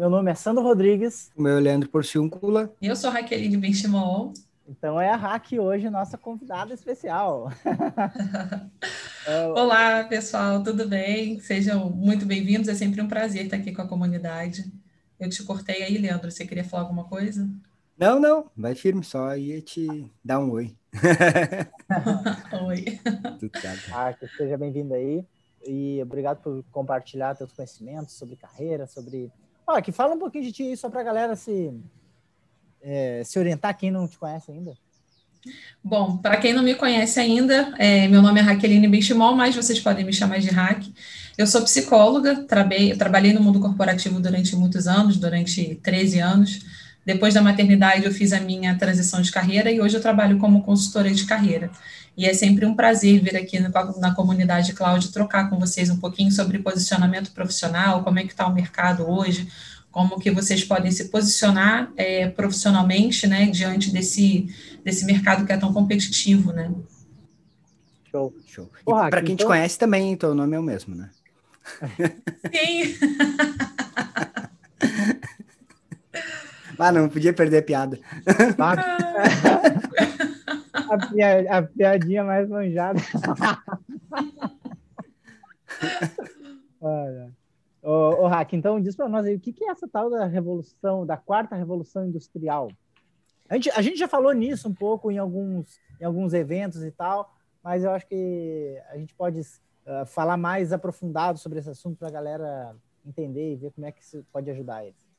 Meu nome é Sandro Rodrigues. O meu é Leandro Porciúncula. E eu sou Raqueline Benchimol. Então é a Rac hoje, nossa convidada especial. Olá, pessoal, tudo bem? Sejam muito bem-vindos. É sempre um prazer estar aqui com a comunidade. Eu te cortei aí, Leandro. Você queria falar alguma coisa? Não, não, vai firme, só ia te dar um oi. oi. Ah, que seja bem-vindo aí e obrigado por compartilhar seus conhecimentos sobre carreira, sobre. Olha, que fala um pouquinho de ti aí, só para a galera se, é, se orientar, quem não te conhece ainda. Bom, para quem não me conhece ainda, é, meu nome é Raqueline Benchimol, mas vocês podem me chamar de Hack. Eu sou psicóloga, trabei, trabalhei no mundo corporativo durante muitos anos, durante 13 anos. Depois da maternidade, eu fiz a minha transição de carreira e hoje eu trabalho como consultora de carreira. E é sempre um prazer vir aqui na, na comunidade cloud trocar com vocês um pouquinho sobre posicionamento profissional, como é que está o mercado hoje, como que vocês podem se posicionar é, profissionalmente, né, diante desse, desse mercado que é tão competitivo, né? Show, show. E para quem então... te conhece também, teu nome é o mesmo, né? Sim. ah, não podia perder a piada. a, a piadinha mais manjada. Hack, então diz para nós aí, o que, que é essa tal da revolução, da quarta revolução industrial? A gente, a gente já falou nisso um pouco em alguns, em alguns eventos e tal, mas eu acho que a gente pode uh, falar mais aprofundado sobre esse assunto para a galera entender e ver como é que isso pode ajudar eles.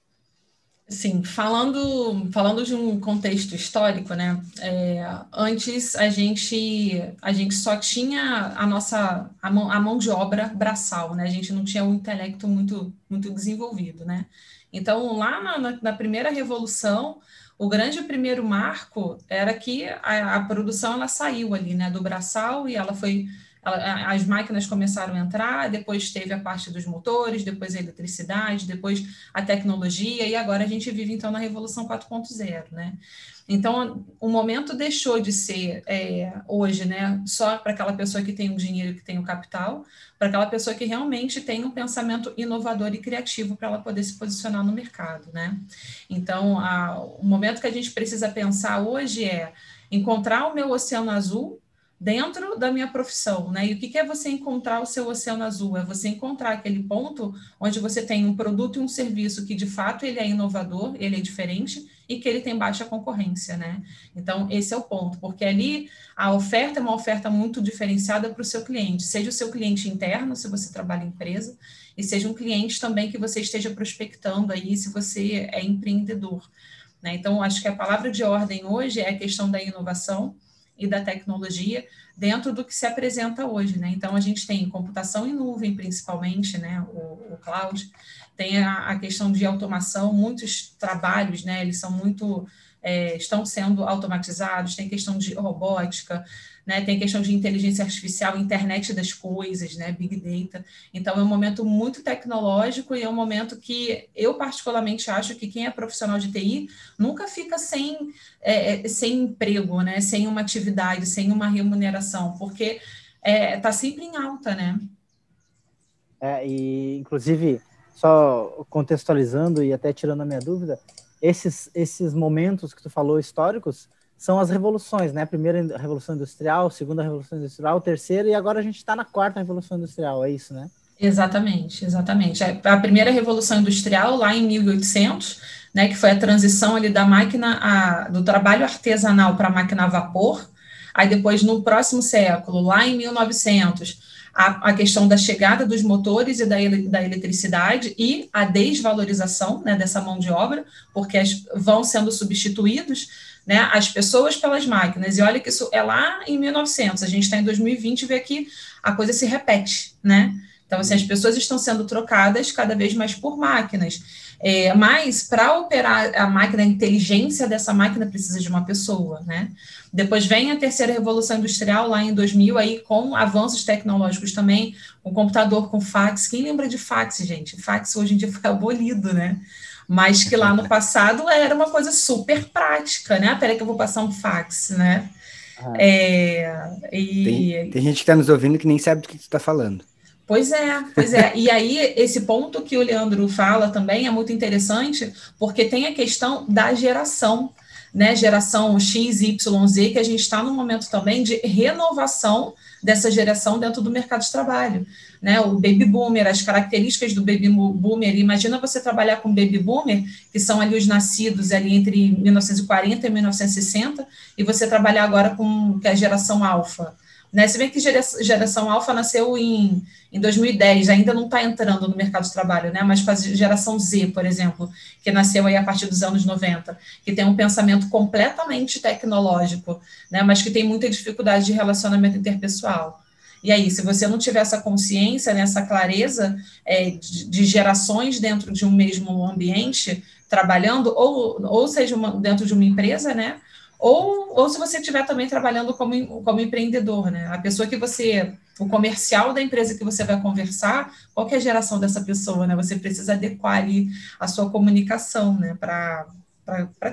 Sim, falando, falando de um contexto histórico, né? É, antes a gente, a gente só tinha a nossa a mão, a mão de obra braçal, né? A gente não tinha um intelecto muito, muito desenvolvido, né? Então, lá na, na primeira revolução, o grande primeiro marco era que a, a produção ela saiu ali, né? Do braçal e ela foi as máquinas começaram a entrar, depois teve a parte dos motores, depois a eletricidade, depois a tecnologia, e agora a gente vive então na Revolução 4.0, né? Então, o momento deixou de ser é, hoje, né, só para aquela pessoa que tem o dinheiro, que tem o capital, para aquela pessoa que realmente tem um pensamento inovador e criativo para ela poder se posicionar no mercado, né? Então, a, o momento que a gente precisa pensar hoje é encontrar o meu oceano azul dentro da minha profissão, né? E o que, é você encontrar o seu oceano azul? É você encontrar aquele ponto onde você tem um produto e um serviço que de fato ele é inovador, ele é diferente e que ele tem baixa concorrência, né? Então esse é o ponto, porque ali a oferta é uma oferta muito diferenciada para o seu cliente, seja o seu cliente interno, se você trabalha em empresa, e seja um cliente também que você esteja prospectando aí, se você é empreendedor. Né? Então, acho que a palavra de ordem hoje é a questão da inovação, e da tecnologia dentro do que se apresenta hoje, né? Então a gente tem computação em nuvem, principalmente, né? O, o cloud, tem a, a, questão de automação, muitos trabalhos, né? Eles são muito é, estão sendo automatizados, tem questão de robótica, né? Tem questão de inteligência artificial, internet das coisas, né? Big data. Então é um momento muito tecnológico e é um momento que eu particularmente acho que quem é profissional de TI nunca fica sem, é, é, sem emprego, né? Sem uma atividade, sem uma remuneração, porque está é, tá sempre em alta, né? É, e inclusive só contextualizando e até tirando a minha dúvida, esses esses momentos que tu falou históricos são as revoluções, né? Primeira revolução industrial, segunda revolução industrial, terceira e agora a gente está na quarta revolução industrial, é isso, né? Exatamente, exatamente. É, a primeira revolução industrial lá em 1800, né, que foi a transição ali da máquina a, do trabalho artesanal para a máquina a vapor. Aí depois no próximo século, lá em 1900, a, a questão da chegada dos motores e da, da eletricidade e a desvalorização né, dessa mão de obra, porque as, vão sendo substituídos né, as pessoas pelas máquinas. E olha que isso é lá em 1900, a gente está em 2020 e vê que a coisa se repete, né? Então, assim, as pessoas estão sendo trocadas cada vez mais por máquinas. É, mas, para operar a máquina, a inteligência dessa máquina precisa de uma pessoa, né? Depois vem a terceira revolução industrial, lá em 2000, aí com avanços tecnológicos também, o computador com fax. Quem lembra de fax, gente? Fax hoje em dia foi abolido, né? mas que lá no passado era uma coisa super prática, né? Peraí que eu vou passar um fax, né? Ah, é, e... tem, tem, gente que está nos ouvindo que nem sabe do que tu está falando. Pois é, pois é. E aí, esse ponto que o Leandro fala também é muito interessante, porque tem a questão da geração, né? Geração X, Y, Z, que a gente está no momento também de renovação dessa geração dentro do mercado de trabalho. Né, o baby boomer, as características do baby boomer. Imagina você trabalhar com baby boomer, que são ali os nascidos ali entre 1940 e 1960, e você trabalhar agora com que é a geração alfa. Né? Se bem que geração, geração alfa nasceu em, em 2010, ainda não está entrando no mercado de trabalho, né? mas geração Z, por exemplo, que nasceu aí a partir dos anos 90, que tem um pensamento completamente tecnológico, né? mas que tem muita dificuldade de relacionamento interpessoal. E aí, se você não tiver essa consciência, né, essa clareza é, de, de, gerações dentro de um mesmo ambiente, trabalhando, ou, ou seja, uma, dentro de uma empresa, né? Ou, ou se você estiver também trabalhando como, como empreendedor, né? A pessoa que você, o comercial da empresa que você vai conversar, qual é a geração dessa pessoa, né? Você precisa adequar ali a sua comunicação, né? Para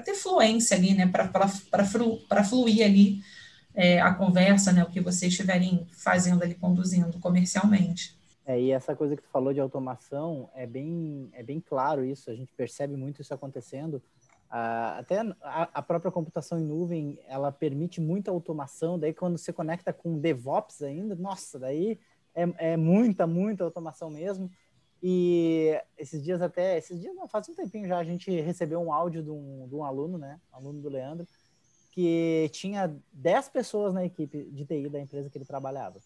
ter fluência ali, né? Para flu, fluir ali é, a conversa, né? O que vocês estiverem fazendo ali, conduzindo comercialmente. É, e essa coisa que tu falou de automação, é bem, é bem claro isso, a gente percebe muito isso acontecendo, até a, a, própria computação em nuvem, ela permite muita automação, daí quando você conecta com DevOps ainda, nossa, daí é, é muita, muita automação mesmo. E esses dias até, esses dias não, faz um tempinho já, a gente recebeu um áudio de um, de um aluno, né, aluno do Leandro, que tinha 10 pessoas na equipe de TI da empresa que ele trabalhava.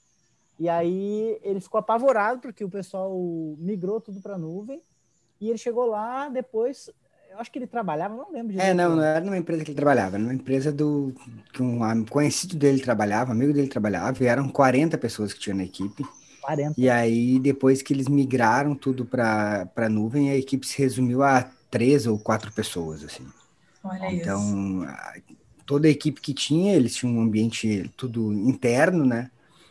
E aí ele ficou apavorado porque o pessoal migrou tudo para nuvem e ele chegou lá depois eu acho que ele trabalhava, não lembro. É, não, não era numa empresa que ele trabalhava, era numa empresa do que um conhecido dele trabalhava, amigo dele trabalhava, e eram 40 pessoas que tinham na equipe. 40. E aí, depois que eles migraram tudo para a nuvem, a equipe se resumiu a três ou quatro pessoas, assim. Olha então, isso. toda a equipe que tinha, eles tinham um ambiente tudo interno, né?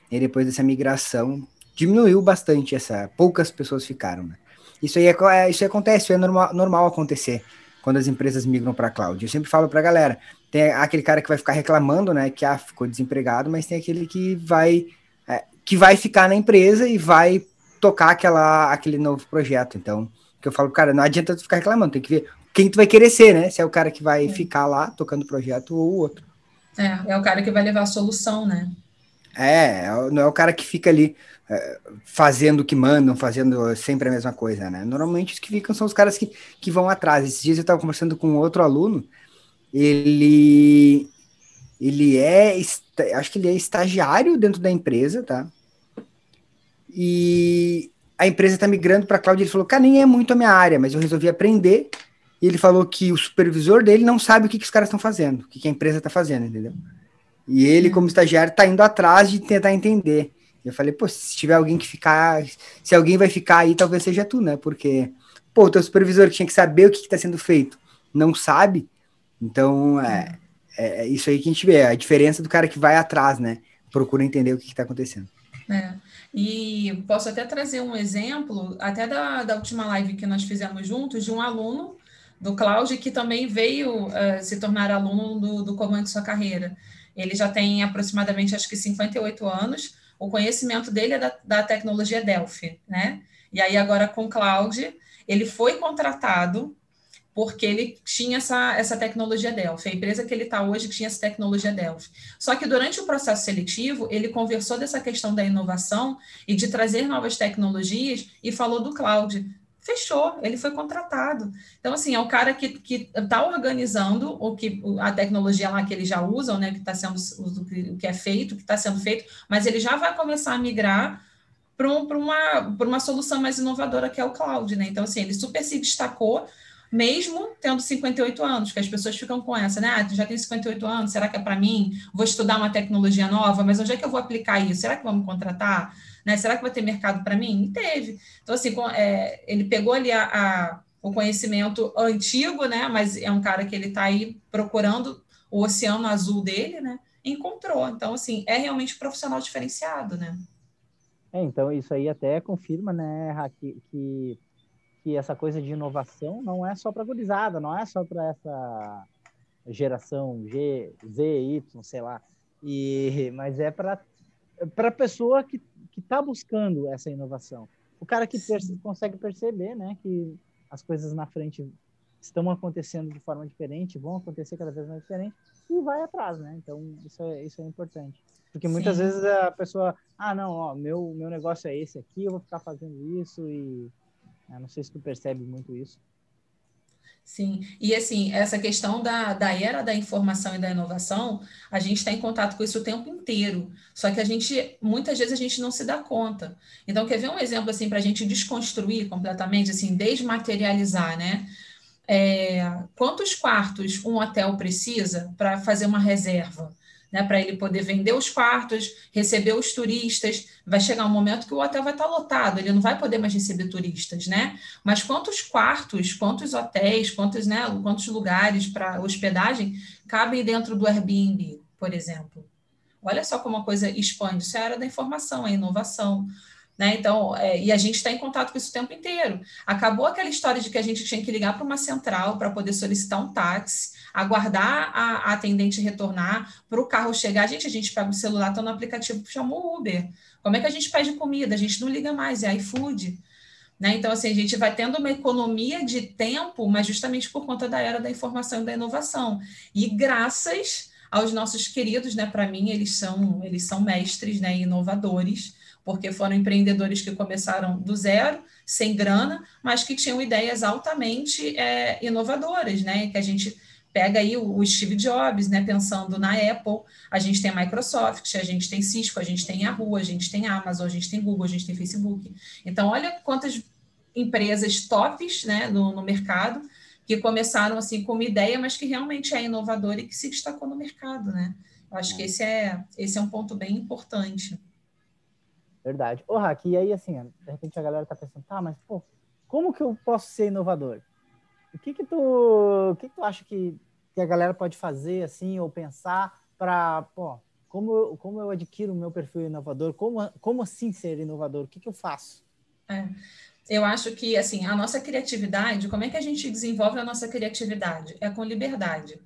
E depois dessa migração, diminuiu bastante essa... Poucas pessoas ficaram, né? Isso aí é, é, isso acontece, é normal, normal acontecer quando as empresas migram para a cloud. Eu sempre falo para a galera, tem aquele cara que vai ficar reclamando, né, que ah, ficou desempregado, mas tem aquele que vai é, que vai ficar na empresa e vai tocar aquela, aquele novo projeto. Então, que eu falo, cara, não adianta tu ficar reclamando, tem que ver quem tu vai querer ser, né? Se é o cara que vai é. ficar lá tocando o projeto ou o outro. É, é o cara que vai levar a solução, né? É, não é o cara que fica ali é, fazendo o que mandam, fazendo sempre a mesma coisa, né? Normalmente os que ficam são os caras que, que vão atrás. Esses dias eu estava conversando com outro aluno, ele ele é, acho que ele é estagiário dentro da empresa, tá? E a empresa está migrando para cloud. Ele falou, cara, nem é muito a minha área, mas eu resolvi aprender. E ele falou que o supervisor dele não sabe o que, que os caras estão fazendo, o que, que a empresa está fazendo, entendeu? E ele, como estagiário, está indo atrás de tentar entender. Eu falei, pô, se tiver alguém que ficar, se alguém vai ficar aí, talvez seja tu, né? Porque, pô, o teu supervisor tinha que saber o que está sendo feito, não sabe. Então, é, é, é, isso aí que a gente vê, a diferença do cara que vai atrás, né? Procura entender o que está acontecendo. É. E posso até trazer um exemplo, até da, da última live que nós fizemos juntos, de um aluno do Cláudio que também veio uh, se tornar aluno do, do Comando Sua Carreira. Ele já tem aproximadamente, acho que 58 anos. O conhecimento dele é da, da tecnologia Delphi, né? E aí, agora com o Cloud, ele foi contratado porque ele tinha essa, essa tecnologia Delphi, a empresa que ele está hoje tinha essa tecnologia Delphi. Só que durante o processo seletivo, ele conversou dessa questão da inovação e de trazer novas tecnologias e falou do cloud fechou, ele foi contratado. Então, assim, é o cara que está organizando o que a tecnologia lá que eles já usam, né, que está sendo o que é feito, que está sendo feito, mas ele já vai começar a migrar para um, uma, uma solução mais inovadora que é o cloud, né? Então, assim, ele super se destacou, mesmo tendo 58 anos, que as pessoas ficam com essa, né? Ah, já tem 58 anos, será que é para mim? Vou estudar uma tecnologia nova, mas onde é que eu vou aplicar isso? Será que vamos contratar? Né? Será que vai ter mercado para mim? E teve. Então, assim, é, ele pegou ali a, a, o conhecimento antigo, né? Mas é um cara que ele está aí procurando o oceano azul dele, né? Encontrou. Então, assim, é realmente profissional diferenciado, né? É, então isso aí até confirma, né, que, que, que essa coisa de inovação não é só para gurizada, não é só para essa geração G, Z, Y, sei lá. E, mas é para para pessoa que está buscando essa inovação. O cara que perce consegue perceber né, que as coisas na frente estão acontecendo de forma diferente, vão acontecer cada vez mais diferente, e vai atrás, né? Então, isso é, isso é importante. Porque muitas Sim. vezes a pessoa, ah, não, ó, meu, meu negócio é esse aqui, eu vou ficar fazendo isso, e eu não sei se tu percebe muito isso. Sim, e assim, essa questão da, da era da informação e da inovação, a gente está em contato com isso o tempo inteiro, só que a gente, muitas vezes a gente não se dá conta. Então, quer ver um exemplo assim para a gente desconstruir completamente, assim, desmaterializar, né? É, quantos quartos um hotel precisa para fazer uma reserva? Né, para ele poder vender os quartos, receber os turistas. Vai chegar um momento que o hotel vai estar lotado, ele não vai poder mais receber turistas, né? Mas quantos quartos, quantos hotéis, quantos, né, quantos lugares para hospedagem cabem dentro do Airbnb, por exemplo? Olha só como a coisa expande. Isso é a área da informação, a inovação. Né? Então, é, e a gente está em contato com isso o tempo inteiro. Acabou aquela história de que a gente tinha que ligar para uma central para poder solicitar um táxi, aguardar a, a atendente retornar, para o carro chegar. Gente, a gente pega o celular, está no aplicativo, chamou o Uber. Como é que a gente pede comida? A gente não liga mais, é iFood. Né? Então, assim, a gente vai tendo uma economia de tempo, mas justamente por conta da era da informação e da inovação. E graças aos nossos queridos, né? Para mim, eles são, eles são mestres, né? Inovadores porque foram empreendedores que começaram do zero, sem grana, mas que tinham ideias altamente é, inovadoras, né? Que a gente pega aí o, Steve Jobs, né? Pensando na Apple, a gente tem a Microsoft, a gente tem Cisco, a gente tem Yahoo, a gente tem Amazon, a gente tem Google, a gente tem Facebook. Então, olha quantas empresas tops, né, no, no mercado que começaram assim com uma ideia, mas que realmente é inovadora e que se destacou no mercado, né? Eu acho que é. esse é, esse é um ponto bem importante. Verdade. Ô, Raque, e aí, assim, de repente a galera tá pensando, tá, mas, pô, como que eu posso ser inovador? O que que tu, o que, tu acha que, que a galera pode fazer, assim, ou pensar para, pô, como eu, como eu adquiro o meu perfil inovador? Como, como assim ser inovador? O que que eu faço? É, eu acho que, assim, a nossa criatividade, como é que a gente desenvolve a nossa criatividade? É com liberdade.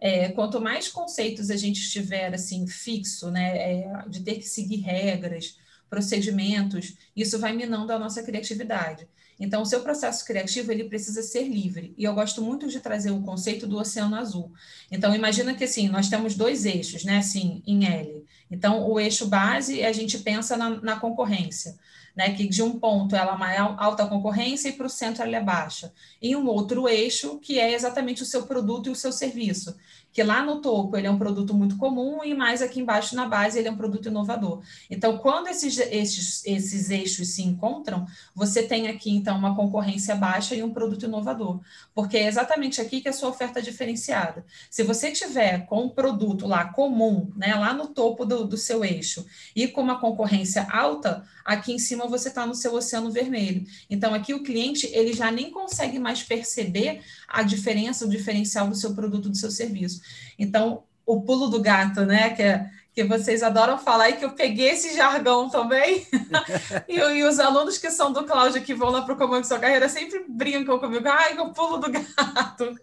É, quanto mais conceitos a gente tiver, assim, fixo, né, é, de ter que seguir regras, procedimentos, isso vai minando a nossa criatividade. Então, o seu processo criativo ele precisa ser livre. E eu gosto muito de trazer o conceito do oceano azul. Então, imagina que assim, nós temos dois eixos, né? Assim, em L. Então, o eixo base, a gente pensa na, na concorrência, né? Que de um ponto ela é uma alta concorrência e para o centro ela é baixa. E um outro eixo, que é exatamente o seu produto e o seu serviço que lá no topo ele é um produto muito comum e mais aqui embaixo na base ele é um produto inovador. Então, quando esses, esses, esses eixos se encontram, você tem aqui então uma concorrência baixa e um produto inovador, porque é exatamente aqui que é a sua oferta diferenciada. Se você tiver com um produto lá comum, né, lá no topo do, do seu eixo, e com uma concorrência alta, aqui em cima você está no seu oceano vermelho. Então, aqui o cliente ele já nem consegue mais perceber a diferença, o diferencial do seu produto, do seu serviço. Então, o pulo do gato, né? Que, é, que vocês adoram falar e que eu peguei esse jargão também. e, e, os alunos que são do Cláudio que vão lá para o Comando Sua Carreira sempre brincam comigo. Ai, o pulo do gato.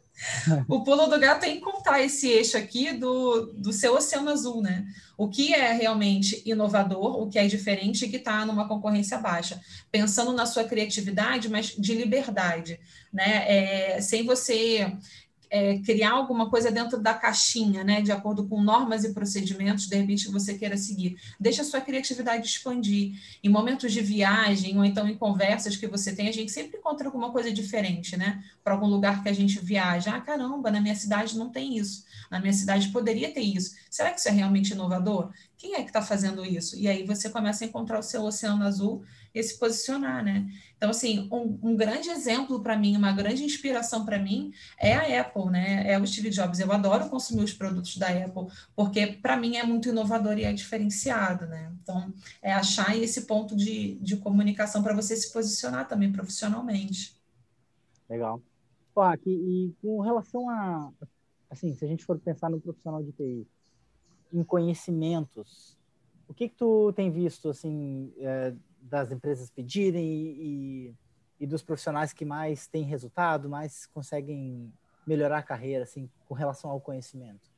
o pulo do gato é encontrar esse eixo aqui do, do seu oceano azul, né? O que é realmente inovador, o que é diferente e que está numa concorrência baixa. Pensando na sua criatividade, mas de liberdade, né? É, sem você é, criar alguma coisa dentro da caixinha, né, de acordo com normas e procedimentos, de repente que você queira seguir. Deixa a sua criatividade expandir. Em momentos de viagem ou então em conversas que você tem, a gente sempre encontra alguma coisa diferente, né? Para algum lugar que a gente viaja. Ah, caramba, na minha cidade não tem isso. Na minha cidade poderia ter isso. Será que isso é realmente inovador? Quem é que está fazendo isso? E aí você começa a encontrar o seu oceano azul e se posicionar, né? Então, assim, um, um grande exemplo para mim, uma grande inspiração para mim é a Apple, né? É o Steve Jobs. Eu adoro consumir os produtos da Apple, porque para mim é muito inovador e é diferenciado, né? Então, é achar esse ponto de, de comunicação para você se posicionar também profissionalmente. Legal. Aqui, e com relação a, assim, se a gente for pensar no profissional de TI, em conhecimentos, o que que tu tem visto, assim, é, das empresas pedirem e, e, dos profissionais que mais têm resultado, mais conseguem melhorar a carreira, assim, com relação ao conhecimento?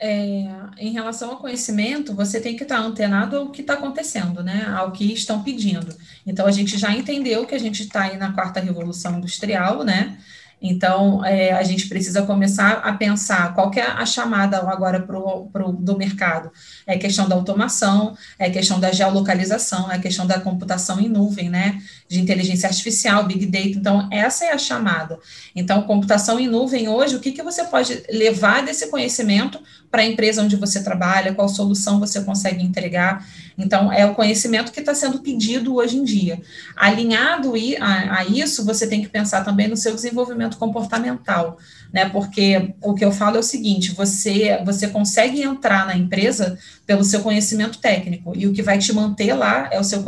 é, em relação ao conhecimento, você tem que estar antenado ao que está acontecendo, né? Ao que estão pedindo. Então, a gente já entendeu que a gente está aí na quarta revolução industrial, né? Então, é, a gente precisa começar a pensar qual é a chamada agora pro, pro, do mercado. É questão da automação, é questão da geolocalização, é questão da computação em nuvem, né? De inteligência artificial, big data. Então, essa é a chamada. Então, computação em nuvem hoje, o que, que você pode levar desse conhecimento para a empresa onde você trabalha, qual solução você consegue entregar. Então, é o conhecimento que está sendo pedido hoje em dia. Alinhado a, isso, você tem que pensar também no seu desenvolvimento comportamental, né? Porque o que eu falo é o seguinte: você, você consegue entrar na empresa pelo seu conhecimento técnico, e o que vai te manter lá é o seu,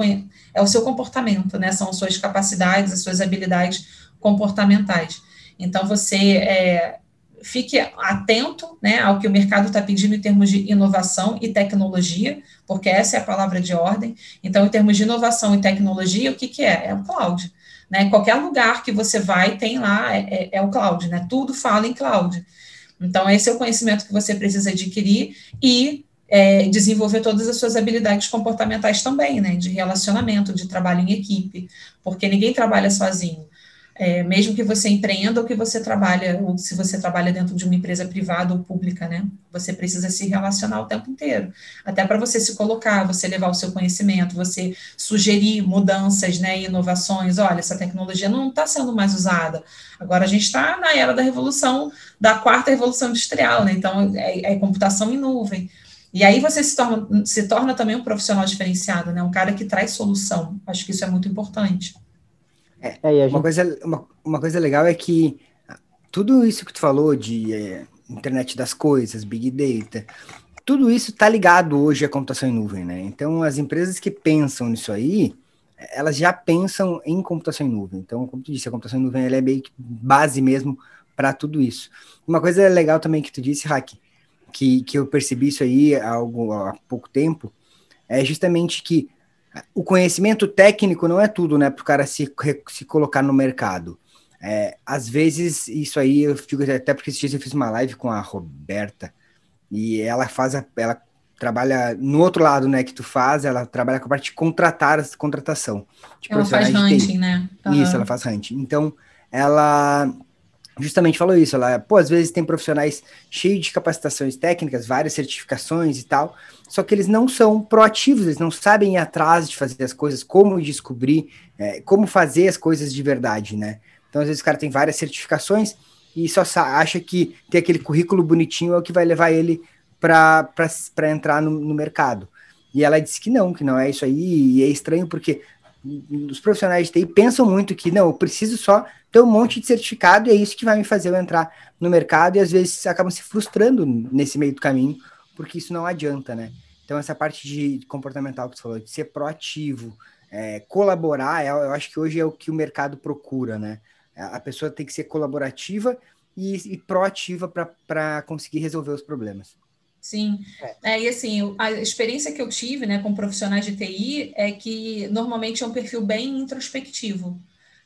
é o seu comportamento, né? São suas capacidades, as suas habilidades comportamentais. Então, você é, fique atento né, ao que o mercado está pedindo em termos de inovação e tecnologia, porque essa é a palavra de ordem. Então, em termos de inovação e tecnologia, o que, que é? É o cloud. Né? Qualquer lugar que você vai, tem lá, é, é, é o cloud, né? Tudo fala em cloud. Então, esse é o conhecimento que você precisa adquirir e é, desenvolver todas as suas habilidades comportamentais também, né? De relacionamento, de trabalho em equipe, porque ninguém trabalha sozinho. É, mesmo que você empreenda ou que você trabalha, ou se você trabalha dentro de uma empresa privada ou pública, né? Você precisa se relacionar o tempo inteiro. Até para você se colocar, você levar o seu conhecimento, você sugerir mudanças, né, inovações. Olha, essa tecnologia não está sendo mais usada. Agora a gente está na era da revolução, da quarta revolução industrial, né? Então é, é computação em nuvem. E aí você se torna, se torna também um profissional diferenciado, né? Um cara que traz solução. Acho que isso é muito importante. É, é uma, coisa, uma, uma coisa legal é que tudo isso que tu falou de é, internet das coisas, big data, tudo isso está ligado hoje à computação em nuvem, né? Então, as empresas que pensam nisso aí, elas já pensam em computação em nuvem. Então, como tu disse, a computação em nuvem é meio que base mesmo para tudo isso. Uma coisa legal também que tu disse, Hack, que, que eu percebi isso aí há, algum, há pouco tempo, é justamente que o conhecimento técnico não é tudo, né, para o cara se, se colocar no mercado. É, às vezes, isso aí, eu digo até porque esses dias eu fiz uma live com a Roberta, e ela faz, a, ela trabalha no outro lado, né, que tu faz, ela trabalha com a parte de contratar, contratação. De ela faz hunting, né? Uhum. Isso, ela faz hunting. Então, ela justamente falou isso, ela, pô, às vezes tem profissionais cheios de capacitações técnicas, várias certificações e tal, só que eles não são proativos, eles não sabem ir atrás de fazer as coisas, como descobrir, é, como fazer as coisas de verdade, né? Então, às vezes o cara tem várias certificações e só acha que ter aquele currículo bonitinho é o que vai levar ele para entrar no, no mercado. E ela disse que não, que não é isso aí, e é estranho porque os profissionais de TI pensam muito que não, eu preciso só ter um monte de certificado e é isso que vai me fazer eu entrar no mercado e às vezes acabam se frustrando nesse meio do caminho, porque isso não adianta, né? Então, essa parte de comportamental que você falou, de ser proativo, é, colaborar, eu, eu acho que hoje é o que o mercado procura, né? A pessoa tem que ser colaborativa e, e proativa para conseguir resolver os problemas. Sim, é. é. e assim, a experiência que eu tive né, com profissionais de TI é que normalmente é um perfil bem introspectivo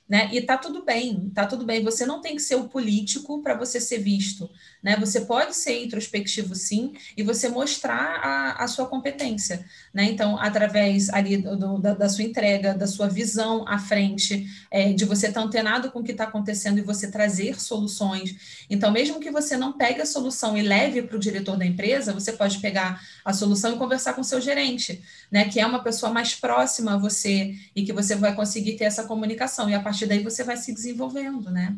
né? E tá tudo bem, tá tudo bem. Você não tem que ser o político para você ser visto, né? Você pode ser introspectivo, sim, e você mostrar a, a sua competência, né? Então, através ali do, da, da, sua entrega, da sua visão à frente, é, de você estar tá antenado com o que está acontecendo e você trazer soluções. Então, mesmo que você não pegue a solução e leve para o diretor da empresa, você pode pegar a solução e conversar com o seu gerente, né? Que é uma pessoa mais próxima a você e que você vai conseguir ter essa comunicação. E a partir daí você vai se desenvolvendo, né?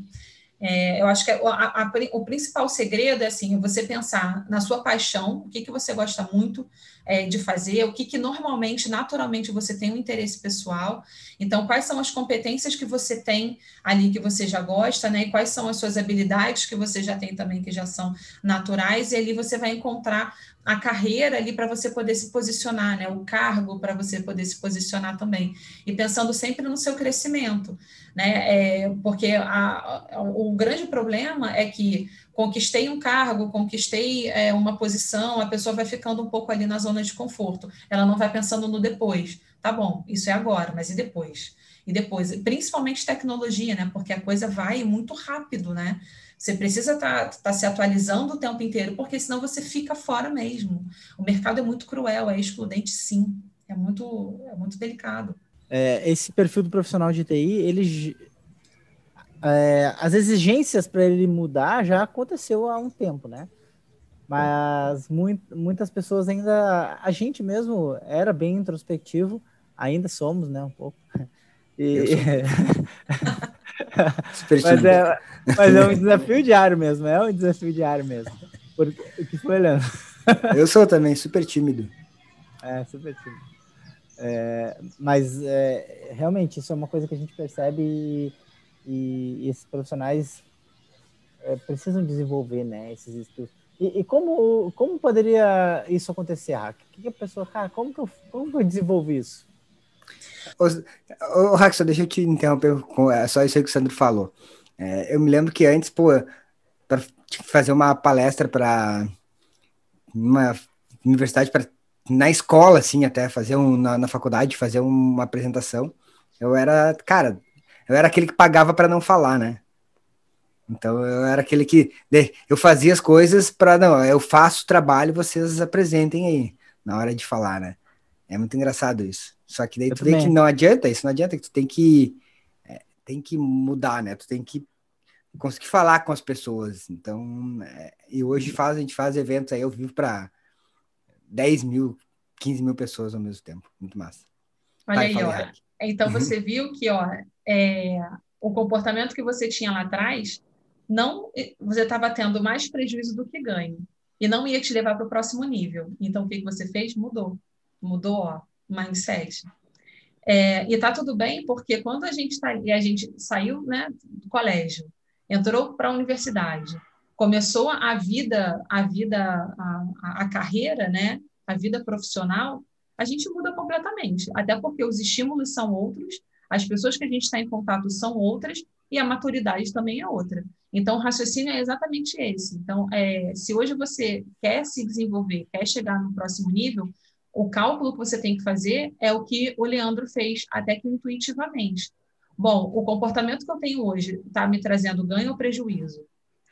É, eu acho que a, a, o principal segredo é assim, você pensar na sua paixão, o que, que você gosta muito é, de fazer, o que, que normalmente, naturalmente, você tem um interesse pessoal. Então, quais são as competências que você tem ali que você já gosta, né? E quais são as suas habilidades que você já tem também, que já são naturais, e ali você vai encontrar a carreira ali para você poder se posicionar, né? O cargo para você poder se posicionar também. E pensando sempre no seu crescimento, né? É, porque a, a, o grande problema é que conquistei um cargo, conquistei é, uma posição, a pessoa vai ficando um pouco ali na zona de conforto. Ela não vai pensando no depois. Tá bom, isso é agora, mas e depois? e depois, principalmente tecnologia, né? Porque a coisa vai muito rápido, né? Você precisa estar tá, tá se atualizando o tempo inteiro, porque senão você fica fora mesmo. O mercado é muito cruel, é excludente, sim. É muito, é muito delicado. É, esse perfil do profissional de TI, ele, é, as exigências para ele mudar já aconteceu há um tempo, né? Mas muito, muitas pessoas ainda, a gente mesmo era bem introspectivo, ainda somos, né, um pouco. E... mas, é, mas é um desafio diário mesmo, é um desafio diário mesmo. Porque, o que foi, Leandro? Eu sou também super tímido. É, super tímido. É, mas é, realmente isso é uma coisa que a gente percebe e, e esses profissionais é, precisam desenvolver né, esses estudos. E, e, como, como poderia isso acontecer, Hack? O que, a pessoa, cara, como que eu, como que eu desenvolvo isso? Ô, ô Rax, deixa eu te interromper com é, só isso aí que o Sandro falou. É, eu me lembro que antes, pô, para fazer uma palestra para uma universidade, pra, na escola, assim, até fazer um, na, na faculdade, fazer uma apresentação, eu era, cara, eu era aquele que pagava para não falar, né? Então eu era aquele que eu fazia as coisas para não, eu faço o trabalho, vocês apresentem aí na hora de falar, né? É muito engraçado isso. Só que daí eu tu também. tem que não adianta, isso não adianta, que tu tem que é, tem que mudar, né? Tu tem que conseguir falar com as pessoas. Então, é, e hoje faz, a gente faz eventos aí, eu vivo para 10 mil, 15 mil pessoas ao mesmo tempo. Muito massa. Olha aí, ó. Então você viu que ó, é, o comportamento que você tinha lá atrás, não você estava tendo mais prejuízo do que ganho. E não ia te levar para o próximo nível. Então, o que, que você fez? Mudou. Mudou, ó, mindset. É, e tá tudo bem, porque quando a gente tá, a gente saiu né, do colégio, entrou para a universidade, começou a vida, a vida, a, a, carreira, né, a vida profissional, a gente muda completamente. Até porque os estímulos são outros, as pessoas que a gente está em contato são outras e a maturidade também é outra. Então, o raciocínio é exatamente esse. Então, é, se hoje você quer se desenvolver, quer chegar no próximo nível, o cálculo que você tem que fazer é o que o Leandro fez, até que intuitivamente. Bom, o comportamento que eu tenho hoje está me trazendo ganho ou prejuízo?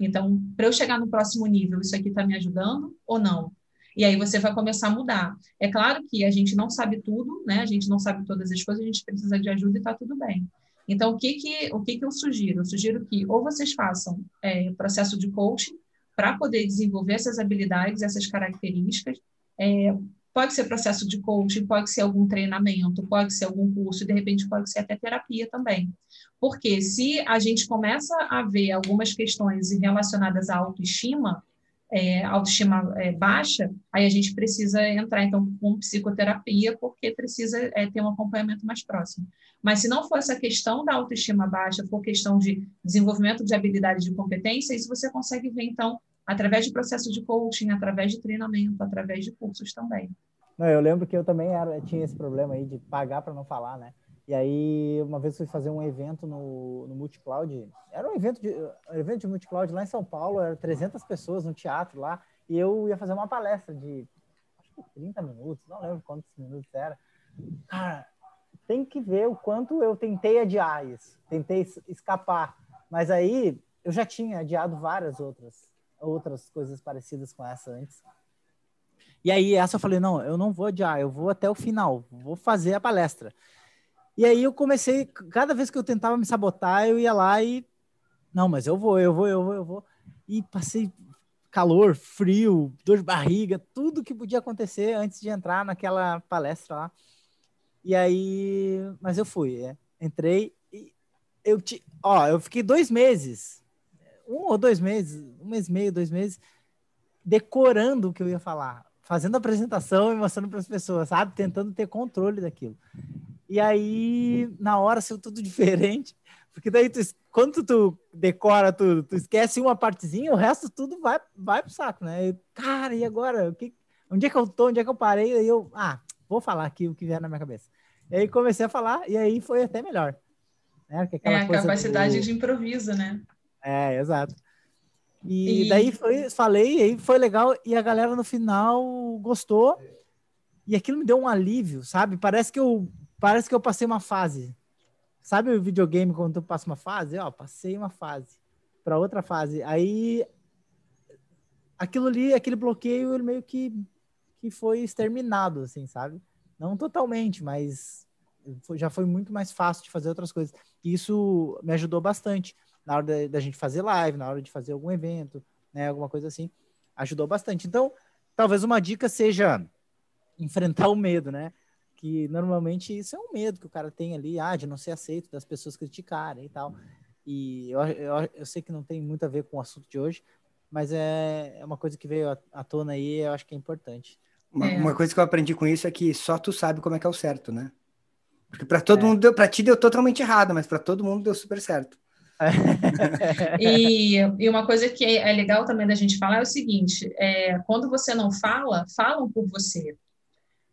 Então, para eu chegar no próximo nível, isso aqui está me ajudando ou não? E aí você vai começar a mudar. É claro que a gente não sabe tudo, né? A gente não sabe todas as coisas, a gente precisa de ajuda e está tudo bem. Então, o que que, o que que eu sugiro? Eu sugiro que ou vocês façam é, processo de coaching para poder desenvolver essas habilidades, essas características, é, Pode ser processo de coaching, pode ser algum treinamento, pode ser algum curso, de repente pode ser até terapia também. Porque se a gente começa a ver algumas questões relacionadas à autoestima, é, autoestima é, baixa, aí a gente precisa entrar então com psicoterapia, porque precisa é, ter um acompanhamento mais próximo. Mas se não for essa questão da autoestima baixa, for questão de desenvolvimento de habilidades de competência, isso você consegue ver então através de processo de coaching, através de treinamento, através de cursos também. Não, eu lembro que eu também era, tinha esse problema aí de pagar para não falar, né? E aí, uma vez fui fazer um evento no, no Multicloud, era um evento de, um evento de Multicloud lá em São Paulo, eram 300 pessoas no teatro lá, e eu ia fazer uma palestra de, acho que 30 minutos, não lembro quantos minutos era. Cara, tem que ver o quanto eu tentei adiar isso, tentei escapar, mas aí eu já tinha adiado várias outras outras coisas parecidas com essa antes. E aí essa eu falei, não, eu não vou adiar, eu vou até o final, vou fazer a palestra. E aí eu comecei, cada vez que eu tentava me sabotar, eu ia lá e não, mas eu vou, eu vou, eu vou, eu vou. E passei calor, frio, dor de barriga, tudo que podia acontecer antes de entrar naquela palestra lá. E aí, mas eu fui, é. entrei e eu te, ó, eu fiquei dois meses um ou dois meses, um mês e meio, dois meses, decorando o que eu ia falar, fazendo a apresentação e mostrando para as pessoas, sabe? Tentando ter controle daquilo. E aí, na hora, saiu tudo diferente, porque daí, tu, quando tu decora tudo, tu esquece uma partezinha, o resto tudo vai, vai pro saco, né? E, cara, e agora? O que, onde é que eu tô? Onde é que eu parei? Aí eu, ah, vou falar aqui o que vier na minha cabeça. E aí comecei a falar, e aí foi até melhor. Né? é a capacidade do... de improviso, né? É, exato. E, e, daí foi, falei, aí foi legal, e a galera no final gostou. E aquilo me deu um alívio, sabe? Parece que eu, parece que eu passei uma fase. sabe o videogame quando tu passa uma fase? Ó, passei uma fase para outra fase. Aí aquilo ali, aquele bloqueio, ele meio que, que foi exterminado, assim, sabe? Não totalmente, mas já foi muito mais fácil de fazer outras coisas. E isso me ajudou bastante na hora da gente fazer live, na hora de fazer algum evento, né, alguma coisa assim. Ajudou bastante. Então, talvez uma dica seja enfrentar o medo, né? Que normalmente isso é um medo que o cara tem ali, ah, de não ser aceito, das pessoas criticarem e tal. E eu, eu, eu sei que não tem muito a ver com o assunto de hoje, mas é, é uma coisa que veio à tona aí, eu acho que é importante. Uma, é. uma, coisa que eu aprendi com isso é que só tu sabe como é que é o certo, né? Porque para todo é. mundo deu, para ti deu totalmente errado, mas para todo mundo deu super certo. e, e, uma coisa que é legal também da gente falar é o seguinte: é, quando você não fala, falam por você.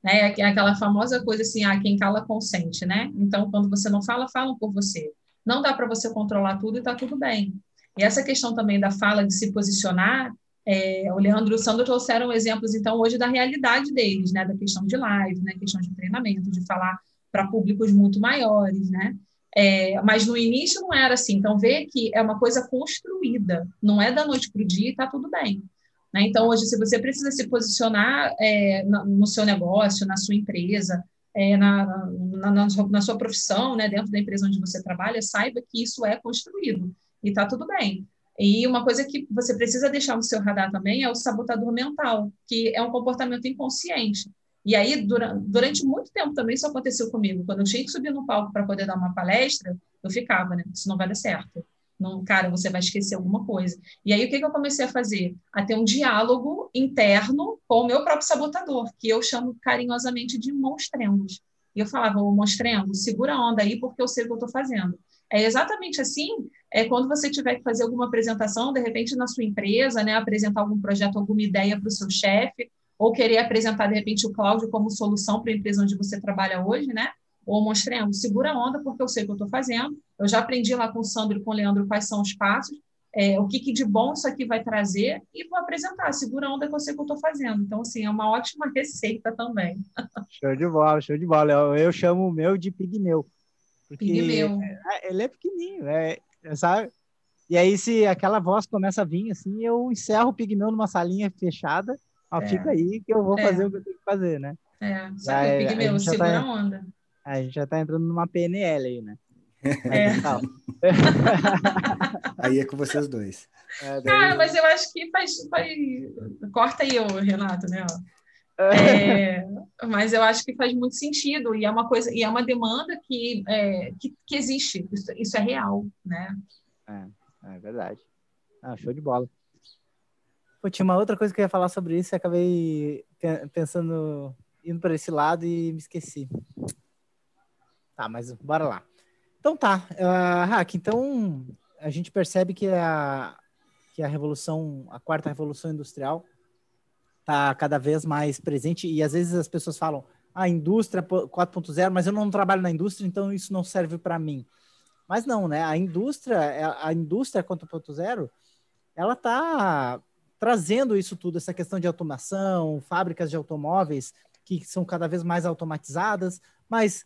Né? É aquela famosa coisa assim, ah, quem cala consente, né? Então, quando você não fala, falam por você. Não dá para você controlar tudo e está tudo bem. E essa questão também da fala, de se posicionar, é, o Leandro e o Sandro trouxeram exemplos, então, hoje da realidade deles, né? Da questão de live, né? Questão de treinamento, de falar para públicos muito maiores, né? É, mas no início não era assim. Então, vê que é uma coisa construída, não é da noite para o dia e está tudo bem. Né? Então, hoje, se você precisa se posicionar é, no seu negócio, na sua empresa, é, na, na, na, na, sua profissão, né, dentro da empresa onde você trabalha, saiba que isso é construído e está tudo bem. E uma coisa que você precisa deixar no seu radar também é o sabotador mental, que é um comportamento inconsciente. E aí, durante, durante muito tempo também isso aconteceu comigo. Quando eu tinha que subir no palco para poder dar uma palestra, eu ficava, né? Isso não vai dar certo. Não, cara, você vai esquecer alguma coisa. E aí, o que, que eu comecei a fazer? A ter um diálogo interno com o meu próprio sabotador, que eu chamo carinhosamente de monstrengos. E eu falava, ô monstrengo, segura a onda aí, porque eu sei o que eu estou fazendo. É exatamente assim, é quando você tiver que fazer alguma apresentação, de repente na sua empresa, né, apresentar algum projeto, alguma ideia para o seu chefe, ou querer apresentar, de repente, o Cláudio como solução para a empresa onde você trabalha hoje, né? Ou mostrando, segura a onda, porque eu sei o que eu estou fazendo. Eu já aprendi lá com o Sandro e com o Leandro quais são os passos, é, o que, que, de bom isso aqui vai trazer, e vou apresentar, segura a onda que eu sei o que eu estou fazendo. Então, assim, é uma ótima receita também. Show de bola, show de bola. Eu, eu chamo o meu de pigmeu. Porque pigmeu. É, ele é pequenininho, é, sabe? E aí, se aquela voz começa a vir, assim, eu encerro o pigmeu numa salinha fechada, ó, é. fica aí que eu vou é. fazer o que eu tenho que fazer, né? É, só que o pigmeu, segura tá, a onda. A gente já tá entrando numa PNL aí, né? É. aí é com vocês dois. É, daí... Cara, mas eu acho que faz, faz... Corta aí, o Renato, né? É, mas eu acho que faz muito sentido e é uma coisa e é uma demanda que, é, que, que, existe. Isso, isso, é real, né? É, é verdade. Ah, show de bola. Pô, tinha uma outra coisa que eu ia falar sobre isso e acabei pensando, indo para esse lado e me esqueci. Tá, mas bora lá. Então tá, uh, então a gente percebe que a, que a revolução, a quarta revolução industrial está cada vez mais presente e às vezes as pessoas falam, a ah, indústria 4.0, mas eu não trabalho na indústria, então isso não serve para mim. Mas não, né? A indústria, a indústria 4.0, ela está trazendo isso tudo, essa questão de automação, fábricas de automóveis que são cada vez mais automatizadas, mas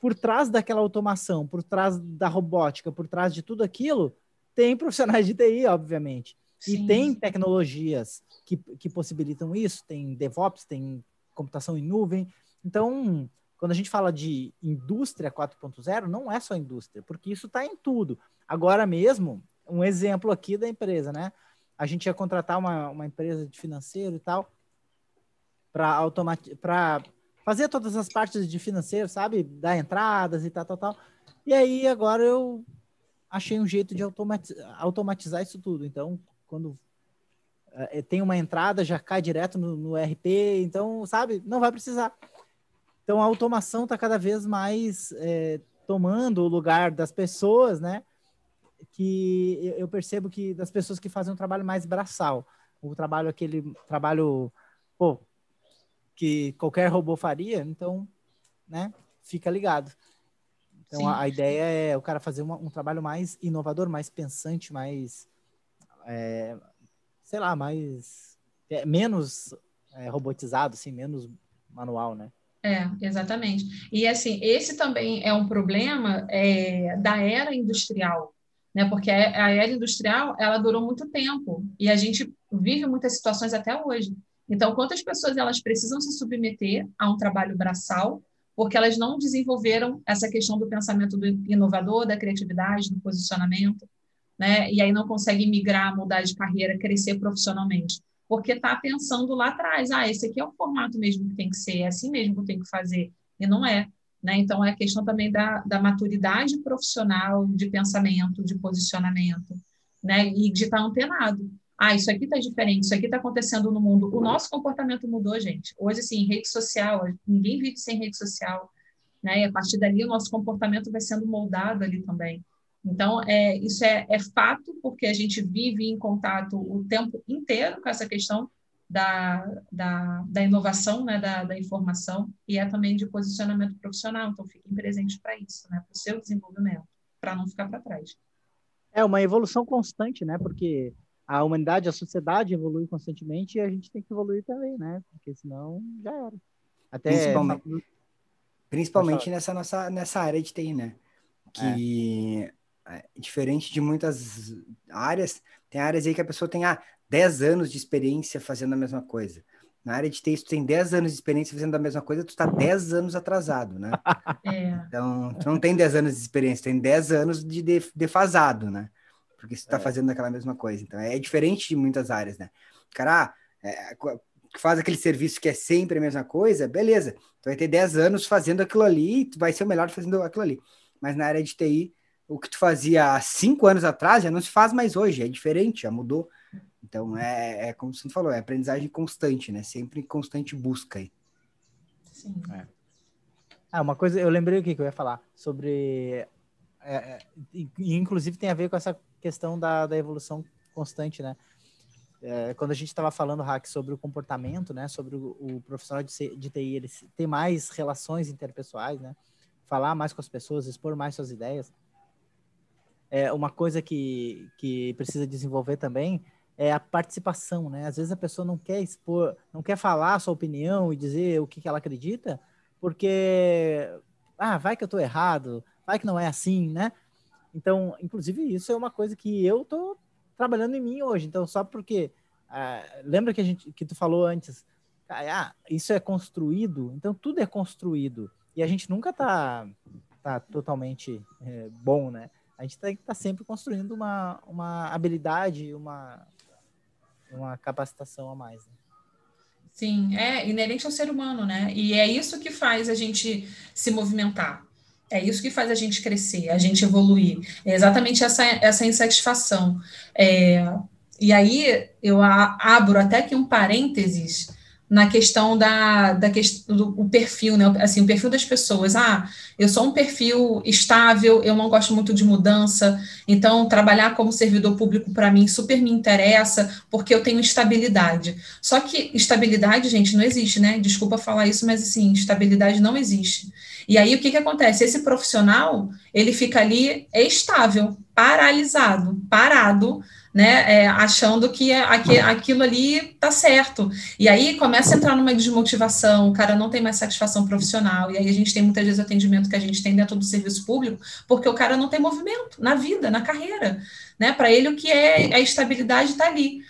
por trás daquela automação, por trás da robótica, por trás de tudo aquilo, tem profissionais de TI, obviamente. Sim. E tem tecnologias que, que possibilitam isso, tem DevOps, tem computação em nuvem. Então, quando a gente fala de indústria 4.0, não é só indústria, porque isso está em tudo. Agora mesmo, um exemplo aqui da empresa, né? A gente ia contratar uma, uma empresa de financeiro e tal para para fazer todas as partes de financeiro, sabe? Dar entradas e tal, tal, tal. E aí agora eu achei um jeito de automatizar, automatizar isso tudo. Então, quando é, tem uma entrada, já cai direto no, no RP, então, sabe? Não vai precisar. Então, a automação está cada vez mais é, tomando o lugar das pessoas, né? Que eu percebo que das pessoas que fazem um trabalho mais braçal, o trabalho aquele trabalho pô, que qualquer robô faria, então, né, fica ligado. Então a, a, ideia é o cara fazer uma, um trabalho mais inovador, mais pensante, mais é, sei lá, mais é, menos é, robotizado, assim, menos manual, né? É, exatamente. E assim, esse também é um problema é, da era industrial, né? Porque a era industrial ela durou muito tempo e a gente vive muitas situações até hoje. Então, quantas pessoas elas precisam se submeter a um trabalho braçal porque elas não desenvolveram essa questão do pensamento do inovador, da criatividade, do posicionamento, né? E aí não conseguem migrar, mudar de carreira, crescer profissionalmente porque está pensando lá atrás, ah, esse aqui é o formato mesmo que tem que ser, é assim mesmo que tenho que fazer, e não é. Né? Então, é a questão também da, da maturidade profissional, de pensamento, de posicionamento, né? e de estar tá antenado. Ah, isso aqui está diferente, isso aqui está acontecendo no mundo. O nosso comportamento mudou, gente. Hoje, assim, rede social, ninguém vive sem rede social. Né? E a partir dali, o nosso comportamento vai sendo moldado ali também. Então, é, isso é, é fato, porque a gente vive em contato o tempo inteiro com essa questão da, da, da inovação, né, da, da, informação, e é também de posicionamento profissional. Então, fiquem presentes para isso, né, para o seu desenvolvimento, para não ficar para trás. É uma evolução constante, né, porque a humanidade, a sociedade evolui constantemente e a gente tem que evoluir também, né, porque senão já era. Até principalmente, principalmente nessa nossa nessa área de TI, né? Que é. É, diferente de muitas áreas, tem áreas aí que a pessoa tem ah, 10 anos de experiência fazendo a mesma coisa. Na área de texto, tem 10 anos de experiência fazendo a mesma coisa, tu está 10 anos atrasado, né? É. Então, tu não tem 10 anos de experiência, tem 10 anos de defasado, né? Porque você está é. fazendo aquela mesma coisa. Então, é diferente de muitas áreas, né? Cara, ah, é, faz aquele serviço que é sempre a mesma coisa, beleza. Tu vai ter 10 anos fazendo aquilo ali, tu vai ser o melhor fazendo aquilo ali. Mas na área de TI, o que tu fazia há cinco anos atrás já não se faz mais hoje, é diferente, já mudou. Então é, é como você falou, é aprendizagem constante, né? Sempre constante busca aí. Sim. É. Ah, uma coisa, eu lembrei o que, eu ia falar sobre. É, é, inclusive tem a ver com essa questão da, da evolução constante, né? É, quando a gente estava falando, Hack, sobre o comportamento, né? Sobre o, o profissional de, de TI, ele ter mais relações interpessoais, né? Falar mais com as pessoas, expor mais suas ideias é, uma coisa que, que precisa desenvolver também é a participação, né? Às vezes a pessoa não quer expor, não quer falar a sua opinião e dizer o que, que ela acredita, porque, ah, vai que eu estou errado, vai que não é assim, né? Então, inclusive, isso é uma coisa que eu estou trabalhando em mim hoje. Então, só porque, ah, lembra que, a gente, que tu falou antes, ah, isso é construído, então tudo é construído. E a gente nunca está tá totalmente é, bom, né? a gente tem que estar tá sempre construindo uma, uma habilidade, uma, uma capacitação a mais. Né? Sim, é inerente ao ser humano, né? E é isso que faz a gente se movimentar. É isso que faz a gente crescer, a gente evoluir. É exatamente essa, essa insatisfação. É, e aí eu abro até aqui um parênteses na questão da, da do perfil, né? Assim, o perfil das pessoas. Ah, eu sou um perfil estável, eu não gosto muito de mudança, então trabalhar como servidor público para mim super me interessa, porque eu tenho estabilidade. Só que estabilidade, gente, não existe, né? Desculpa falar isso, mas assim, estabilidade não existe. E aí o que, que acontece? Esse profissional, ele fica ali estável, paralisado, parado né, é, achando que aquilo ali tá certo. E aí começa a entrar numa desmotivação, o cara não tem mais satisfação profissional, e aí a gente tem muitas vezes atendimento que a gente tem dentro do serviço público, porque o cara não tem movimento na vida, na carreira, né? Para ele o que é a estabilidade está ali.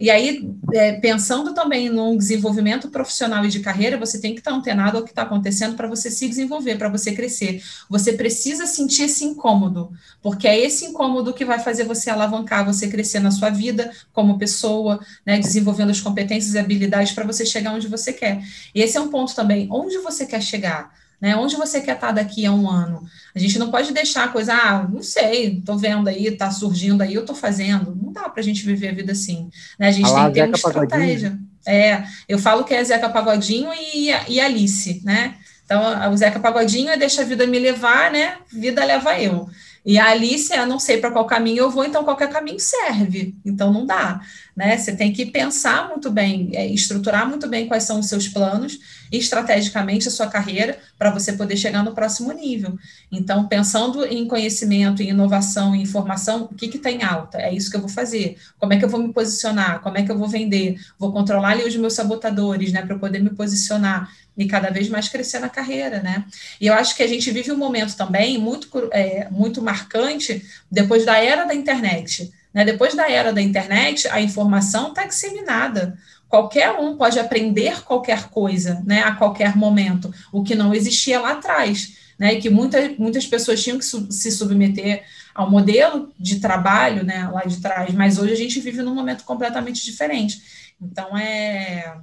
E aí, é, pensando também num desenvolvimento profissional e de carreira, você tem que estar antenado ao que está acontecendo para você se desenvolver, para você crescer. Você precisa sentir esse incômodo, porque é esse incômodo que vai fazer você alavancar, você crescer na sua vida como pessoa, né, desenvolvendo as competências e habilidades para você chegar onde você quer. E esse é um ponto também, onde você quer chegar? Né? Onde você quer estar daqui a um ano? A gente não pode deixar a coisa, ah, não sei, estou vendo aí, está surgindo aí, eu estou fazendo. Não dá para a gente viver a vida assim. Né? A gente Olá, tem que ter uma estratégia. É, eu falo que é Zeca Pagodinho e, e Alice, né? Então, o Zeca Pagodinho é deixa a vida me levar, né? Vida leva eu. E a Alice, eu não sei para qual caminho eu vou, então qualquer caminho serve. Então não dá, né? Você tem que pensar muito bem, é, estruturar muito bem quais são os seus planos estrategicamente a sua carreira para você poder chegar no próximo nível. Então, pensando em conhecimento, em inovação, em informação, o que está em alta? É isso que eu vou fazer. Como é que eu vou me posicionar? Como é que eu vou vender? Vou controlar ali os meus sabotadores, né, para poder me posicionar. E cada vez mais crescer na carreira, né? E eu acho que a gente vive um momento também muito, é, muito marcante depois da era da internet. Né? Depois da era da internet, a informação está disseminada. Qualquer um pode aprender qualquer coisa, né, a qualquer momento, o que não existia lá atrás, né, e que muita, muitas pessoas tinham que su se submeter ao modelo de trabalho, né, lá de trás, mas hoje a gente vive num momento completamente diferente. Então, é,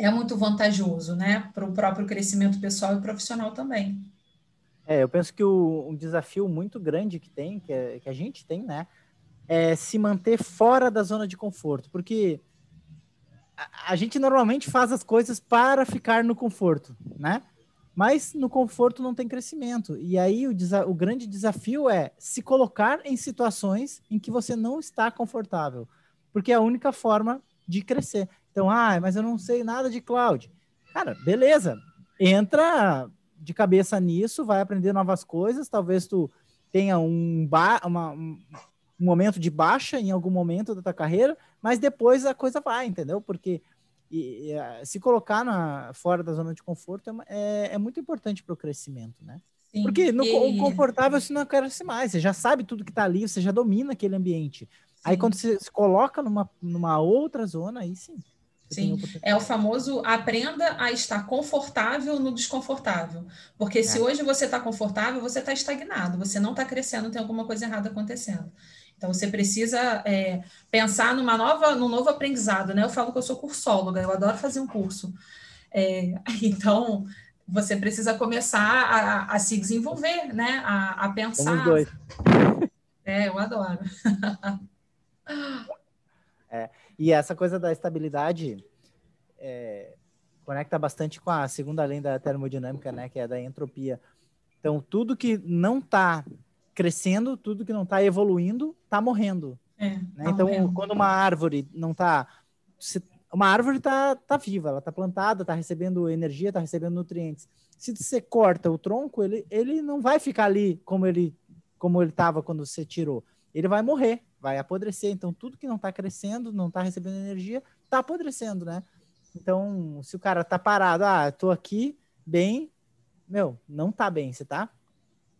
é muito vantajoso, né, para o próprio crescimento pessoal e profissional também. É, eu penso que o, um desafio muito grande que tem, que, é, que a gente tem, né, é se manter fora da zona de conforto, porque a, gente normalmente faz as coisas para ficar no conforto, né? Mas no conforto não tem crescimento. E aí o, o grande desafio é se colocar em situações em que você não está confortável, porque é a única forma de crescer. Então, ah, mas eu não sei nada de cloud. Cara, beleza. Entra de cabeça nisso, vai aprender novas coisas, talvez tu tenha um, ba uma, um, um momento de baixa em algum momento da tua carreira, mas depois a coisa vai, entendeu? Porque e, e, se colocar na, fora da zona de conforto é, é, é muito importante para o crescimento, né? Sim, Porque no e... confortável você não cresce mais, você já sabe tudo que está ali, você já domina aquele ambiente. Sim. Aí quando você se coloca numa, numa outra zona, aí sim. Sim, é o famoso aprenda a estar confortável no desconfortável. Porque é. se hoje você está confortável, você está estagnado, você não está crescendo, tem alguma coisa errada acontecendo. Então, você precisa é, pensar numa nova, num novo aprendizado, né? Eu falo que eu sou cursóloga, eu adoro fazer um curso. É, então, você precisa começar a, a, se desenvolver, né? A, a pensar. Somos dois. É, eu adoro. é, e essa coisa da estabilidade é, conecta bastante com a segunda lei da termodinâmica, né? Que é da entropia. Então, tudo que não está crescendo, tudo que não está evoluindo está morrendo. É, né? tá então, morrendo. quando uma árvore não está. Uma árvore está tá viva, ela está plantada, está recebendo energia, está recebendo nutrientes. Se você corta o tronco, ele, ele não vai ficar ali como ele como ele estava quando você tirou. Ele vai morrer, vai apodrecer. Então, tudo que não está crescendo, não está recebendo energia, está apodrecendo, né? Então, se o cara está parado, ah, estou aqui bem, meu, não está bem, você está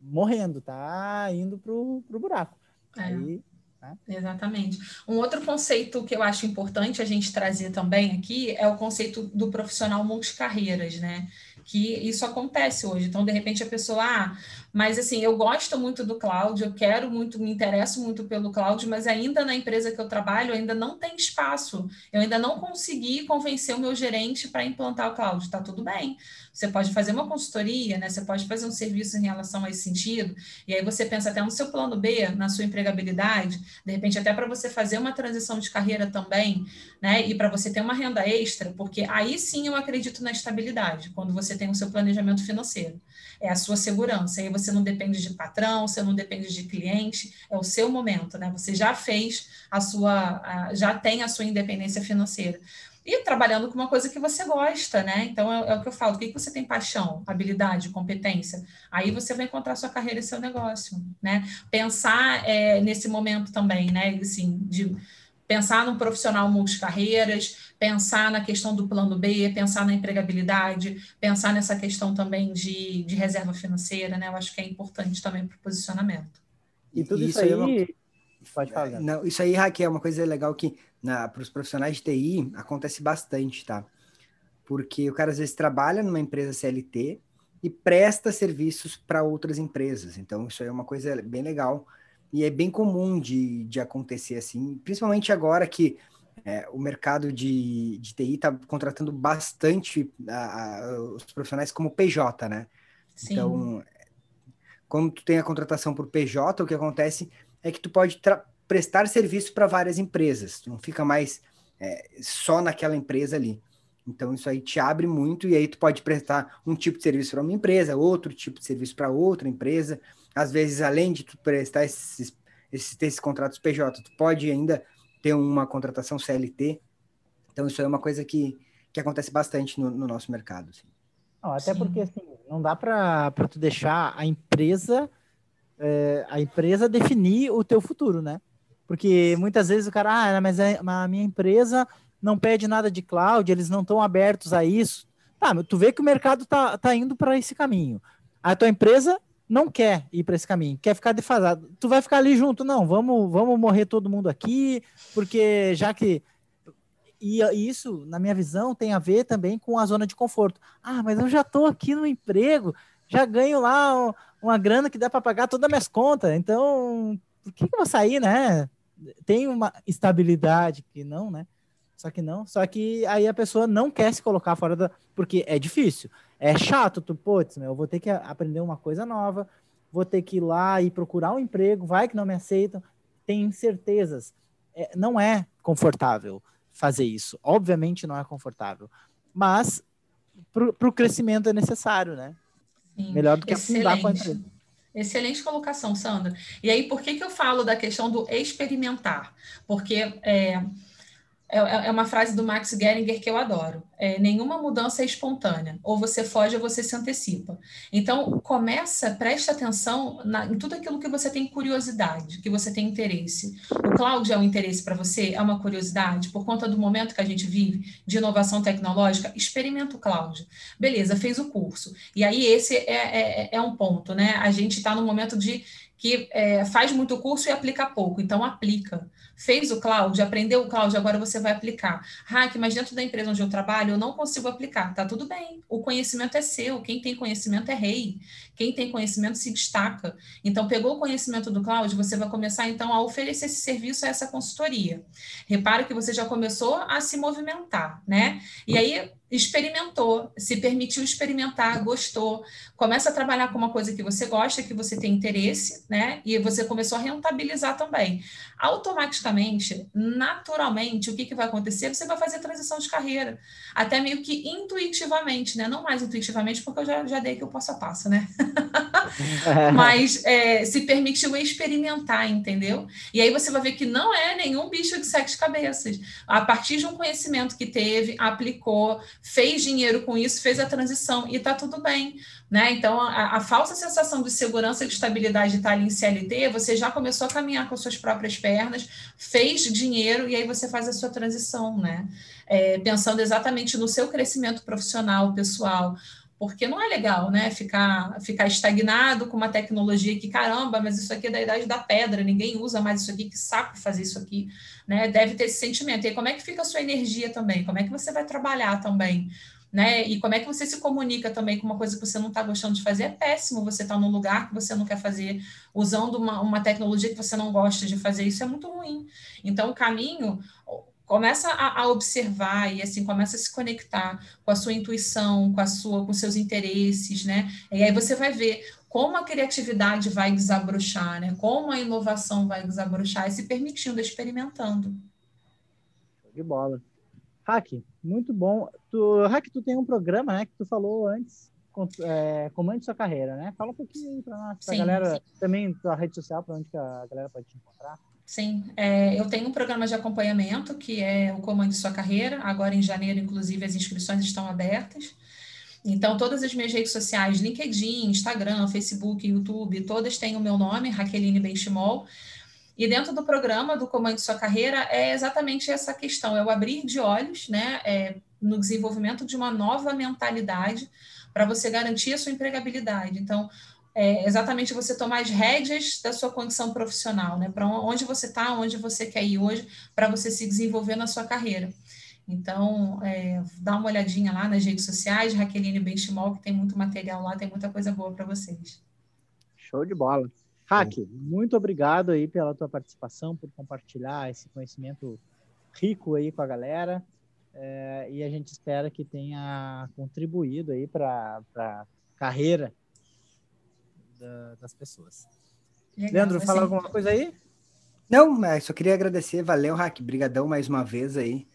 morrendo, tá indo pro, pro buraco. É. Aí, né? Exatamente. Um outro conceito que eu acho importante a gente trazer também aqui é o conceito do profissional multicarreiras, né? Que isso acontece hoje. Então, de repente, a pessoa, ah, mas assim, eu gosto muito do cloud, eu quero muito, me interesso muito pelo cloud, mas ainda na empresa que eu trabalho ainda não tem espaço. Eu ainda não consegui convencer o meu gerente para implantar o cloud. Tá tudo bem. Você pode fazer uma consultoria, né? Você pode fazer um serviço em relação a esse sentido. E aí você pensa até no seu plano B, na sua empregabilidade, de repente até para você fazer uma transição de carreira também, né? E para você ter uma renda extra, porque aí sim eu acredito na estabilidade, quando você tem o seu planejamento financeiro. É a sua segurança. Aí você não depende de patrão, você não depende de cliente, é o seu momento, né? Você já fez a sua, já tem a sua independência financeira e trabalhando com uma coisa que você gosta, né? Então é, é o que eu falo, o que, que você tem paixão, habilidade, competência? Aí você vai encontrar sua carreira e seu negócio, né? Pensar é, nesse momento também, né? Assim, de pensar num profissional multicarreiras, pensar na questão do plano B, pensar na empregabilidade, pensar nessa questão também de, de reserva financeira, né? Eu acho que é importante também para o posicionamento. E tudo isso, isso aí, aí Pode falar. É, não, isso aí, Raquel, é uma coisa legal que para os profissionais de TI acontece bastante, tá? Porque o cara às vezes trabalha numa empresa CLT e presta serviços para outras empresas. Então, isso aí é uma coisa bem legal e é bem comum de, de acontecer assim, principalmente agora que é, o mercado de, de TI está contratando bastante a, a, os profissionais como PJ, né? Sim. Então, quando tu tem a contratação por PJ, o que acontece é que tu pode prestar serviço para várias empresas, tu não fica mais é, só naquela empresa ali. Então isso aí te abre muito e aí tu pode prestar um tipo de serviço para uma empresa, outro tipo de serviço para outra empresa. Às vezes, além de tu prestar esses, esses, esses contratos PJ, tu pode ainda ter uma contratação CLT. Então isso é uma coisa que, que acontece bastante no, no nosso mercado. Assim. Não, até Sim. porque assim, não dá para tu deixar a empresa é, a empresa definir o teu futuro, né? Porque muitas vezes o cara, ah, mas a, minha empresa não pede nada de cloud, eles não estão abertos a isso. Tá, tu vê que o mercado tá, tá indo para esse caminho. A tua empresa não quer ir para esse caminho, quer ficar defasado. Tu vai ficar ali junto, não, vamos, vamos morrer todo mundo aqui, porque já que e isso, na minha visão, tem a ver também com a zona de conforto. Ah, mas eu já estou aqui no emprego, já ganho lá uma grana que dá para pagar todas as minhas contas, então por que, que eu vou sair, né? Tem uma estabilidade que não, né? Só que não, só que aí a pessoa não quer se colocar fora da. Porque é difícil, é chato, tu, putz, meu, eu vou ter que aprender uma coisa nova, vou ter que ir lá e procurar um emprego, vai que não me aceitam, tem incertezas. É, não é confortável fazer isso. Obviamente não é confortável, mas para o crescimento é necessário, né? Sim. Melhor do que afundar com a empresa. Excelente colocação, Sandra. E aí, por que, que eu falo da questão do experimentar? Porque é, é, é, é uma frase do Max Geringer que eu adoro. É, nenhuma mudança é espontânea. Ou você foge ou você se antecipa. Então, começa, preste atenção na, em tudo aquilo que você tem curiosidade, que você tem interesse. O cloud é um interesse para você? É uma curiosidade? Por conta do momento que a gente vive de inovação tecnológica, experimenta o cloud. Beleza, fez o curso. E aí, esse é, é, é um ponto, né? A gente está no momento de que é, faz muito curso e aplica pouco, então aplica fez o cloud, aprendeu o cloud, agora você vai aplicar. Hack, mas dentro da empresa onde eu trabalho, eu não consigo aplicar. Tá tudo bem. O conhecimento é seu. Quem tem conhecimento é rei. Quem tem conhecimento se destaca. Então, pegou o conhecimento do cloud, você vai começar então a oferecer esse serviço a essa consultoria. Repare que você já começou a se movimentar, né? E aí experimentou, se permitiu experimentar, gostou, começa a trabalhar com uma coisa que você gosta, que você tem interesse, né? E você começou a rentabilizar também. Automaticamente, naturalmente, o que, que vai acontecer? Você vai fazer transição de carreira, até meio que intuitivamente, né? Não mais intuitivamente, porque eu já, já dei que o passo a passo, né? Mas é, se permitiu experimentar, entendeu? E aí você vai ver que não é nenhum bicho de sete cabeças. A partir de um conhecimento que teve, aplicou, fez dinheiro com isso, fez a transição e está tudo bem. Né? Então, a, a, falsa sensação de segurança e de estabilidade de estar ali em CLT, você já começou a caminhar com suas próprias pernas, fez dinheiro e aí você faz a sua transição, né? É, pensando exatamente no seu crescimento profissional, pessoal, porque não é legal, né? Ficar, ficar estagnado com uma tecnologia que, caramba, mas isso aqui é da idade da pedra, ninguém usa mais isso aqui, que saco fazer isso aqui, né? Deve ter esse sentimento. E como é que fica a sua energia também? Como é que você vai trabalhar também? Né? E como é que você se comunica também com uma coisa que você não está gostando de fazer? É péssimo você estar tá num lugar que você não quer fazer, usando uma, uma tecnologia que você não gosta de fazer. Isso é muito ruim. Então, o caminho, começa a, a, observar e assim começa a se conectar com a sua intuição, com a sua, com seus interesses, né? E aí você vai ver como a criatividade vai desabrochar, né? Como a inovação vai desabrochar e se permitindo, experimentando. De bola. Hack, muito bom. Tu, Hack, tu tem um programa, né? Que tu falou antes, é, comande sua carreira, né? Fala um pouquinho para sim, galera, sim. também tua rede social, para onde que a galera pode te encontrar. Sim, é, eu tenho um programa de acompanhamento que é o Comando de Sua Carreira. Agora, em janeiro, inclusive, as inscrições estão abertas. Então, todas as minhas redes sociais, LinkedIn, Instagram, Facebook, YouTube, todas têm o meu nome, Raqueline Benchimol. E dentro do programa do Comando de Sua Carreira é exatamente essa questão, é o abrir de olhos né, é, no desenvolvimento de uma nova mentalidade para você garantir a sua empregabilidade. Então, é exatamente você tomar as rédeas da sua condição profissional, né? Para onde você está, onde você quer ir hoje, para você se desenvolver na sua carreira. Então, é, dá uma olhadinha lá nas redes sociais, Raqueline Benchimol, que tem muito material lá, tem muita coisa boa para vocês. Show de bola. Hack, muito obrigado aí pela tua participação, por compartilhar esse conhecimento rico aí com a galera. É, e a gente espera que tenha contribuído aí para a carreira da, das pessoas. Legal, Leandro, fala alguma coisa aí? Não, mas só queria agradecer, valeu, Hack, brigadão mais uma vez aí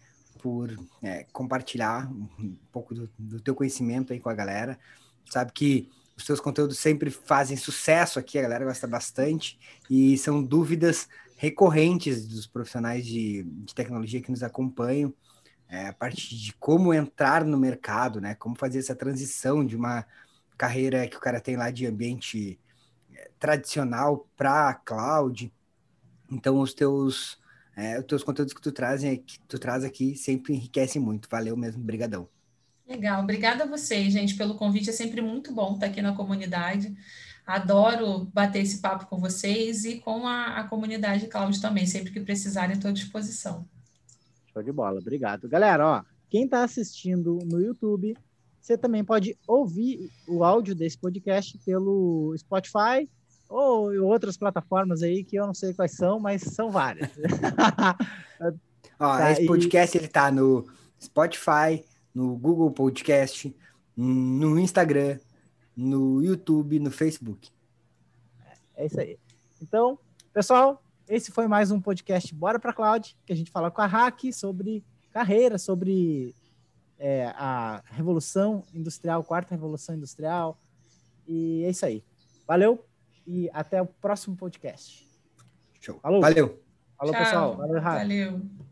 por é, compartilhar um pouco do, do, teu conhecimento aí com a galera. Sabe que os teus conteúdos sempre fazem sucesso aqui, a galera gosta bastante e são dúvidas recorrentes dos profissionais de, de tecnologia que nos acompanham. É, a parte de como entrar no mercado, né? Como fazer essa transição de uma carreira que o cara tem lá de ambiente eh, tradicional para cloud. Então os teus é, os teus conteúdos que tu traz que tu traz aqui sempre enriquecem muito. Valeu mesmo, brigadão. Legal, obrigada a vocês, gente, pelo convite. É sempre muito bom estar aqui na comunidade. Adoro bater esse papo com vocês e com a, a comunidade Cláudio também. Sempre que precisarem, estou à disposição. Show de bola, obrigado. Galera, ó, quem está assistindo no YouTube, você também pode ouvir o áudio desse podcast pelo Spotify ou outras plataformas aí que eu não sei quais são, mas são várias. ó, tá, esse podcast e... ele tá no Spotify, no Google Podcast, no Instagram, no YouTube, no Facebook. É isso aí. Então, pessoal, esse foi mais um podcast Bora para Cloud, que a gente fala com a Hack sobre carreira, sobre é, a revolução industrial, quarta revolução industrial. E é isso aí. Valeu e até o próximo podcast. Show. Falou. Valeu. Falou, Tchau. pessoal. Valeu. Valeu.